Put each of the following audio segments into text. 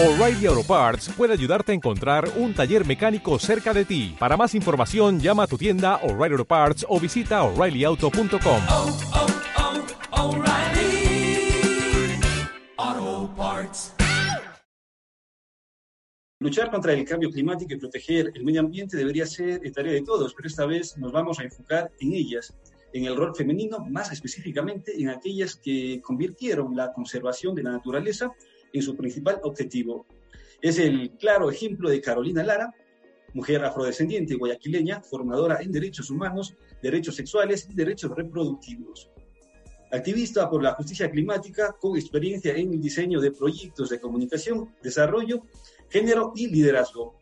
O'Reilly Auto Parts puede ayudarte a encontrar un taller mecánico cerca de ti. Para más información, llama a tu tienda O'Reilly Auto Parts o visita oreillyauto.com. oh, oh, Parts. Luchar contra el cambio climático y proteger el medio ambiente debería ser tarea de todos, pero esta vez nos vamos a enfocar en ellas, en el rol femenino, más específicamente en aquellas que convirtieron la conservación de la naturaleza en su principal objetivo. Es el claro ejemplo de Carolina Lara, mujer afrodescendiente guayaquileña, formadora en derechos humanos, derechos sexuales y derechos reproductivos. Activista por la justicia climática con experiencia en el diseño de proyectos de comunicación, desarrollo, género y liderazgo.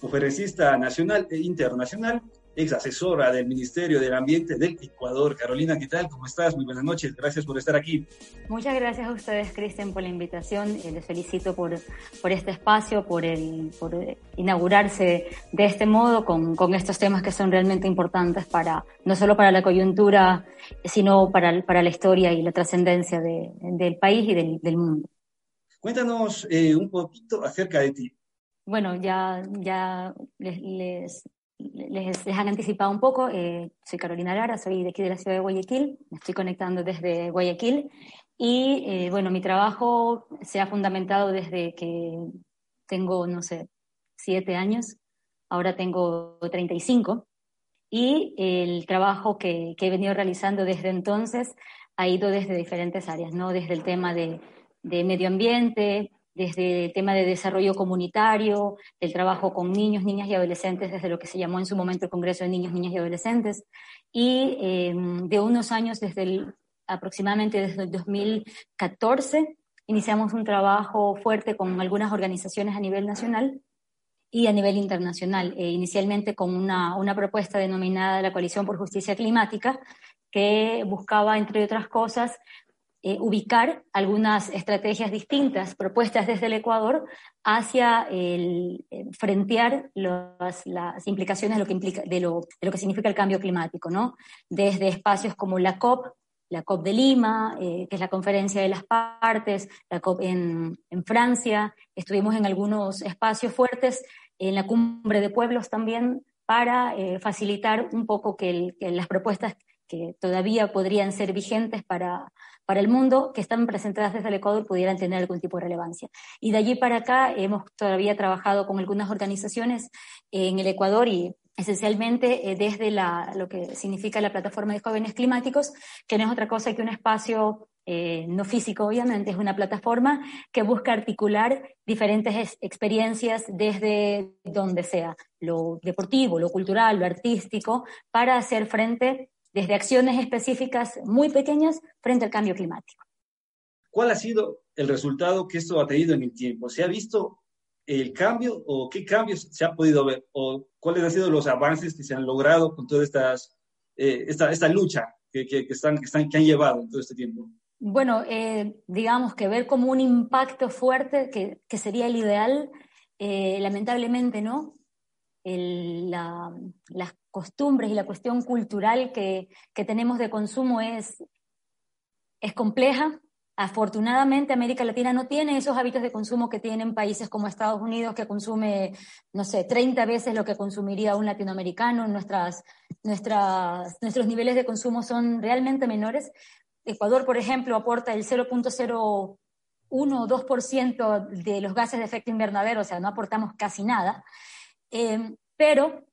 Conferencista nacional e internacional, ex asesora del Ministerio del Ambiente del Ecuador. Carolina, ¿qué tal? ¿Cómo estás? Muy buenas noches. Gracias por estar aquí. Muchas gracias a ustedes, Cristian, por la invitación. Eh, les felicito por, por este espacio, por, el, por inaugurarse de este modo con, con, estos temas que son realmente importantes para, no solo para la coyuntura, sino para, para la historia y la trascendencia de, del país y del, del mundo. Cuéntanos eh, un poquito acerca de ti. Bueno, ya, ya les, les, les, les han anticipado un poco. Eh, soy Carolina Lara, soy de aquí de la ciudad de Guayaquil. Me estoy conectando desde Guayaquil. Y eh, bueno, mi trabajo se ha fundamentado desde que tengo, no sé, siete años. Ahora tengo 35. Y el trabajo que, que he venido realizando desde entonces ha ido desde diferentes áreas, ¿no? Desde el tema de, de medio ambiente, desde el tema de desarrollo comunitario, el trabajo con niños, niñas y adolescentes, desde lo que se llamó en su momento el Congreso de Niños, Niñas y Adolescentes, y eh, de unos años, desde el, aproximadamente desde el 2014, iniciamos un trabajo fuerte con algunas organizaciones a nivel nacional y a nivel internacional, eh, inicialmente con una, una propuesta denominada la Coalición por Justicia Climática, que buscaba, entre otras cosas, eh, ubicar algunas estrategias distintas propuestas desde el Ecuador hacia el, eh, frentear los, las implicaciones de lo, que implica, de, lo, de lo que significa el cambio climático, ¿no? Desde espacios como la COP, la COP de Lima, eh, que es la conferencia de las partes, la COP en, en, Francia, estuvimos en algunos espacios fuertes, en la cumbre de pueblos también, para eh, facilitar un poco que, el, que las propuestas que todavía podrían ser vigentes para, para el mundo, que están presentadas desde el Ecuador, pudieran tener algún tipo de relevancia. Y de allí para acá hemos todavía trabajado con algunas organizaciones en el Ecuador y esencialmente eh, desde la, lo que significa la plataforma de jóvenes climáticos, que no es otra cosa que un espacio eh, no físico, obviamente, es una plataforma que busca articular diferentes experiencias desde donde sea, lo deportivo, lo cultural, lo artístico, para hacer frente desde acciones específicas muy pequeñas frente al cambio climático. ¿Cuál ha sido el resultado que esto ha tenido en el tiempo? ¿Se ha visto el cambio o qué cambios se ha podido ver? ¿O cuáles han sido los avances que se han logrado con toda estas, eh, esta, esta lucha que, que, que, están, que, están, que han llevado en todo este tiempo? Bueno, eh, digamos que ver como un impacto fuerte, que, que sería el ideal, eh, lamentablemente no. El, la, las costumbres y la cuestión cultural que, que tenemos de consumo es, es compleja. Afortunadamente América Latina no tiene esos hábitos de consumo que tienen países como Estados Unidos, que consume, no sé, 30 veces lo que consumiría un latinoamericano. Nuestras, nuestras, nuestros niveles de consumo son realmente menores. Ecuador, por ejemplo, aporta el 0.01 o 2% de los gases de efecto invernadero, o sea, no aportamos casi nada. Eh, pero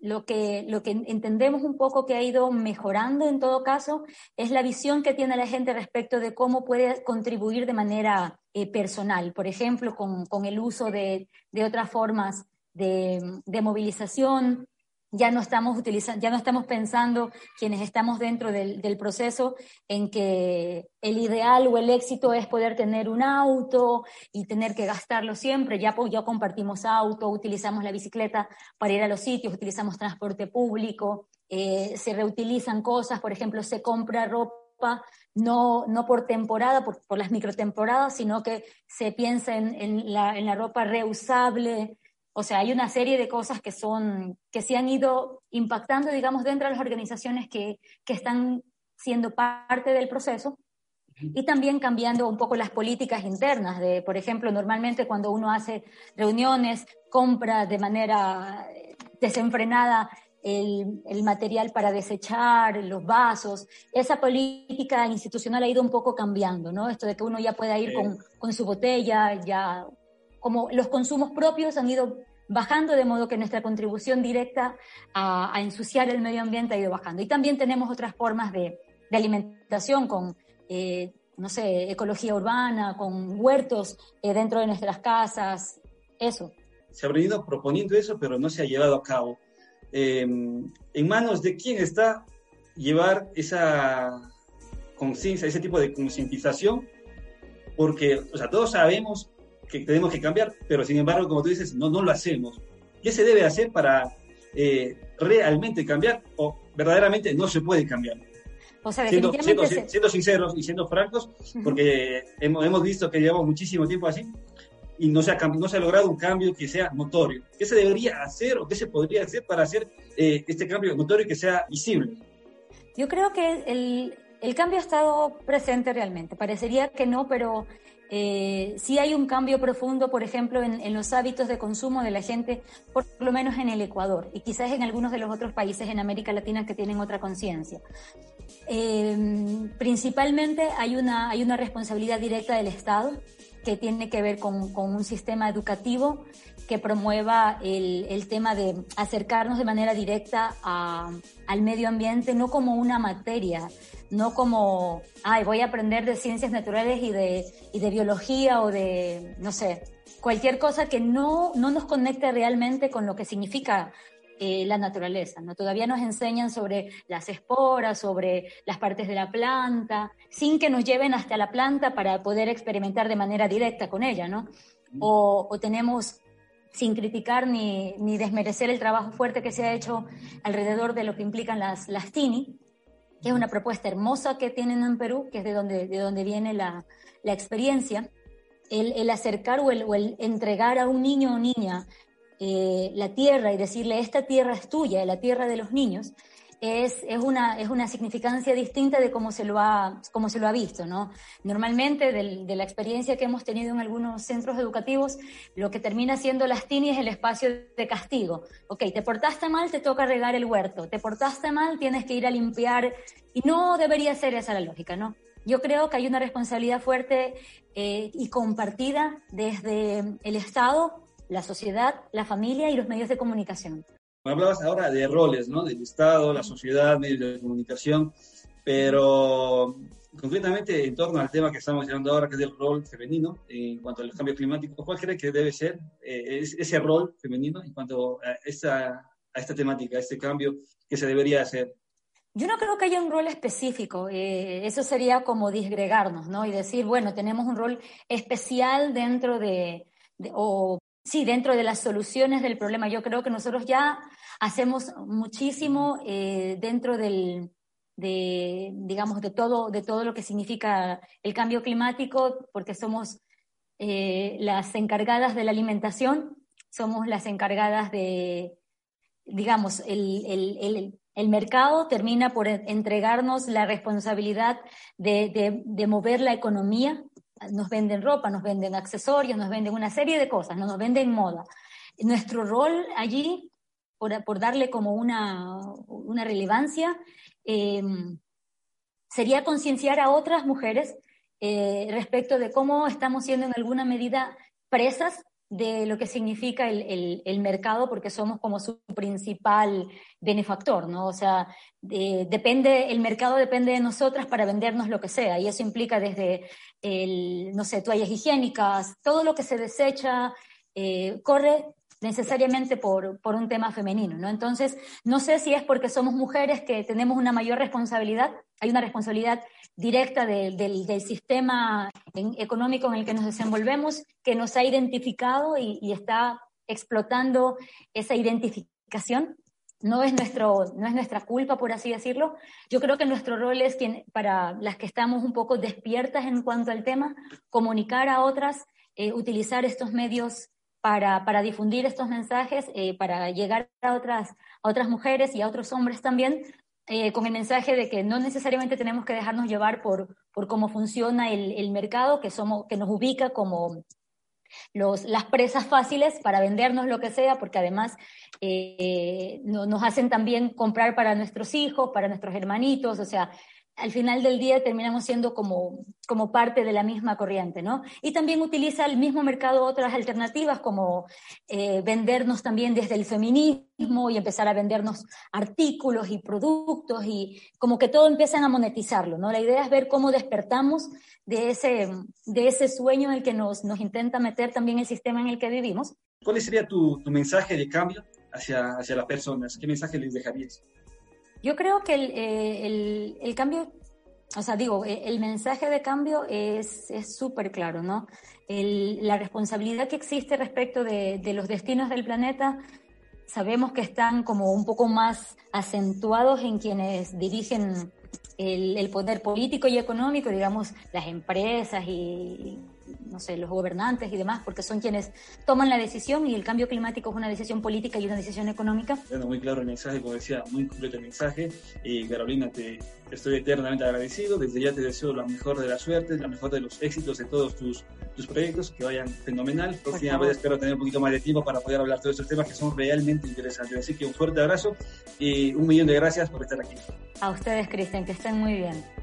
lo que, lo que entendemos un poco que ha ido mejorando en todo caso es la visión que tiene la gente respecto de cómo puede contribuir de manera eh, personal, por ejemplo, con, con el uso de, de otras formas de, de, movilización. Ya no estamos utilizando, ya no estamos pensando quienes estamos dentro del, proceso en que el ideal o el éxito es poder tener un auto y tener que gastarlo siempre. Ya, ya compartimos auto, utilizamos la bicicleta para ir a los sitios, utilizamos transporte público, eh, se reutilizan cosas, por ejemplo, se compra ropa no, no por temporada, por, por las microtemporadas, sino que se piensa en, en, la, en la ropa reusable, o sea, hay una serie de cosas que son, que se han ido impactando, digamos, dentro de las organizaciones que, que están siendo parte del proceso. y también cambiando un poco las políticas internas de, por ejemplo, normalmente cuando uno hace reuniones, compra de manera desenfrenada el, el, material para desechar, los vasos. Esa política institucional ha ido un poco cambiando, ¿no? Esto de que uno ya pueda ir con, con, su botella, ya como los consumos propios han ido bajando, de modo que nuestra contribución directa a, a ensuciar el medio ambiente ha ido bajando. Y también tenemos otras formas de, de alimentación con, eh, no sé, ecología urbana, con huertos eh, dentro de nuestras casas, eso. Se ha venido proponiendo eso, pero no se ha llevado a cabo. Eh, ¿En manos de quién está llevar esa conciencia, ese tipo de concientización? Porque, o sea, todos sabemos que tenemos que cambiar, pero sin embargo, como tú dices, no, no lo hacemos. ¿Qué se debe hacer para eh, realmente cambiar o verdaderamente no se puede cambiar? O sea, siendo, siendo, se... siendo, sinceros y siendo francos, porque hemos, hemos, visto que llevamos muchísimo tiempo así y no se, ha, no se ha logrado un cambio que sea notorio. ¿Qué se debería hacer o qué se podría hacer para hacer eh, este cambio notorio que sea visible? Yo creo que el, el cambio ha estado presente realmente. Parecería que no, pero eh, sí hay un cambio profundo, por ejemplo, en, los hábitos de consumo de la gente, por lo menos en el Ecuador y quizás en algunos de los otros países en América Latina que tienen otra conciencia. Eh, principalmente hay una, hay una responsabilidad directa del Estado que tiene que ver con, con un sistema educativo que promueva el, el, tema de acercarnos de manera directa a, al medio ambiente, no como una materia, no como, ay, voy a aprender de ciencias naturales y de, y de biología o de, no sé, cualquier cosa que no, no nos conecte realmente con lo que significa eh, la naturaleza. ¿no? Todavía nos enseñan sobre las esporas, sobre las partes de la planta, sin que nos lleven hasta la planta para poder experimentar de manera directa con ella, ¿no? O, o tenemos sin criticar ni, ni, desmerecer el trabajo fuerte que se ha hecho alrededor de lo que implican las, las TINI, que es una propuesta hermosa que tienen en Perú, que es de donde, de donde viene la, la experiencia, el, el acercar o el, o el, entregar a un niño o niña eh, la tierra y decirle, esta tierra es tuya, la tierra de los niños, es, es, una, es una significancia distinta de cómo se lo ha, cómo se lo ha visto, ¿no? Normalmente, de, de la experiencia que hemos tenido en algunos centros educativos, lo que termina siendo las TINI es el espacio de castigo. Ok, te portaste mal, te toca regar el huerto. Te portaste mal, tienes que ir a limpiar. Y no debería ser esa la lógica, ¿no? Yo creo que hay una responsabilidad fuerte eh, y compartida desde el Estado, la sociedad, la familia y los medios de comunicación. Hablabas ahora de roles, ¿no? Del Estado, la sociedad, medios de comunicación, pero concretamente en torno al tema que estamos llevando ahora, que es el rol femenino en cuanto al cambio climático, ¿cuál cree que debe ser eh, ese rol femenino en cuanto a esta, a esta temática, a este cambio que se debería hacer? Yo no creo que haya un rol específico, eh, eso sería como disgregarnos, ¿no? Y decir, bueno, tenemos un rol especial dentro de, de o Sí, dentro de las soluciones del problema. Yo creo que nosotros ya hacemos muchísimo eh, dentro del, de, digamos, de todo, de todo lo que significa el cambio climático, porque somos eh, las encargadas de la alimentación, somos las encargadas de, digamos, el, el, el, mercado termina por entregarnos la responsabilidad de, de mover la economía nos venden ropa, nos venden accesorios, nos venden una serie de cosas, no nos venden moda. Nuestro rol allí, por, darle como una, relevancia, eh, sería concienciar a otras mujeres eh, respecto de cómo estamos siendo en alguna medida presas de lo que significa el, el, mercado porque somos como su principal benefactor, ¿no? O sea, de, depende, el mercado depende de nosotras para vendernos lo que sea y eso implica desde el, no sé, toallas higiénicas, todo lo que se desecha, eh, corre necesariamente por, por un tema femenino, ¿no? Entonces, no sé si es porque somos mujeres que tenemos una mayor responsabilidad, hay una responsabilidad directa de, de, del sistema económico en el que nos desenvolvemos, que nos ha identificado y, y está explotando esa identificación no es, nuestro, no es nuestra culpa, por así decirlo. Yo creo que nuestro rol es, quien, para las que estamos un poco despiertas en cuanto al tema, comunicar a otras, eh, utilizar estos medios para, para difundir estos mensajes, eh, para llegar a otras, a otras mujeres y a otros hombres también, eh, con el mensaje de que no necesariamente tenemos que dejarnos llevar por, por cómo funciona el, el mercado, que, somos, que nos ubica como los, las presas fáciles para vendernos lo que sea, porque además eh, no, nos hacen también comprar para nuestros hijos, para nuestros hermanitos, o sea, al final del día terminamos siendo como, como parte de la misma corriente, ¿no? Y también utiliza el mismo mercado otras alternativas como eh, vendernos también desde el feminismo y empezar a vendernos artículos y productos y como que todo empiezan a monetizarlo, ¿no? La idea es ver cómo despertamos de ese, de ese sueño en el que nos, nos intenta meter también el sistema en el que vivimos. ¿Cuál sería tu, tu mensaje de cambio hacia, hacia las personas? ¿Qué mensaje les dejarías? Yo creo que el, eh, el, el cambio, o sea, digo, eh, el mensaje de cambio es súper claro, ¿no? El, la responsabilidad que existe respecto de, de los destinos del planeta sabemos que están como un poco más acentuados en quienes dirigen el, el, poder político y económico, digamos, las empresas y, no sé, los gobernantes y demás, porque son quienes toman la decisión y el cambio climático es una decisión política y una decisión económica. Bueno, muy claro el mensaje, como decía, muy completo el mensaje. Y Carolina, te estoy eternamente agradecido. Desde ya te deseo la mejor de las suertes, la mejor de los éxitos de todos tus, tus proyectos, que vayan fenomenal. Próxima vez espero tener un poquito más de tiempo para poder hablar de todos estos temas que son realmente interesantes. Así que un fuerte abrazo y un millón de gracias por estar aquí. A ustedes, Cristian, que estén muy bien.